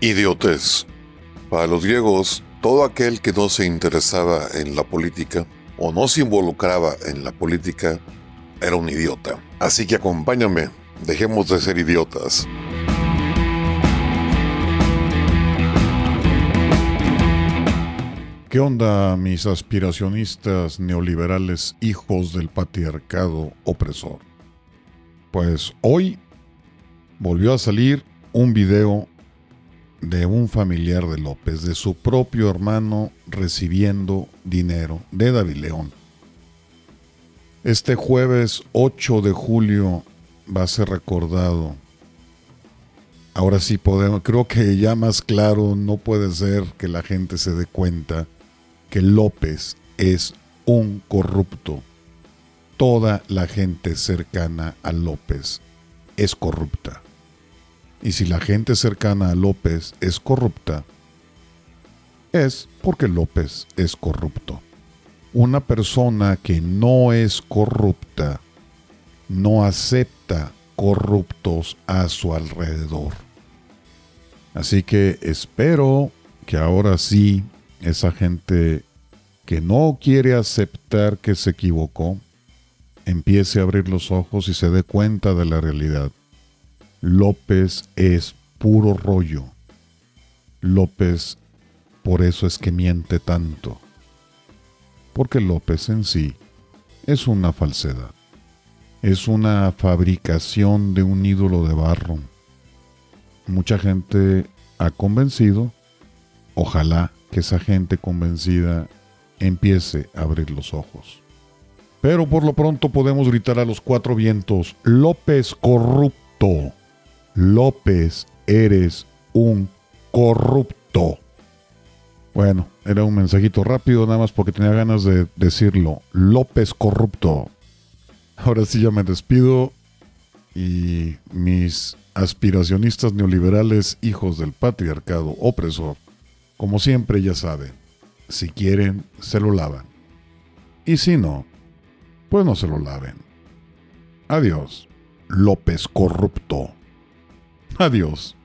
Idiotez. Para los griegos, todo aquel que no se interesaba en la política o no se involucraba en la política era un idiota. Así que acompáñame, dejemos de ser idiotas. ¿Qué onda mis aspiracionistas neoliberales hijos del patriarcado opresor? Pues hoy volvió a salir un video de un familiar de López, de su propio hermano recibiendo dinero de David León. Este jueves 8 de julio va a ser recordado. Ahora sí podemos, creo que ya más claro no puede ser que la gente se dé cuenta que López es un corrupto. Toda la gente cercana a López es corrupta. Y si la gente cercana a López es corrupta, es porque López es corrupto. Una persona que no es corrupta no acepta corruptos a su alrededor. Así que espero que ahora sí esa gente que no quiere aceptar que se equivocó empiece a abrir los ojos y se dé cuenta de la realidad. López es puro rollo. López, por eso es que miente tanto. Porque López en sí es una falsedad. Es una fabricación de un ídolo de barro. Mucha gente ha convencido. Ojalá que esa gente convencida empiece a abrir los ojos. Pero por lo pronto podemos gritar a los cuatro vientos, López corrupto. López, eres un corrupto. Bueno, era un mensajito rápido nada más porque tenía ganas de decirlo. López corrupto. Ahora sí ya me despido y mis aspiracionistas neoliberales, hijos del patriarcado opresor, como siempre ya saben, si quieren, se lo lavan. Y si no, pues no se lo laven. Adiós, López corrupto. Adiós.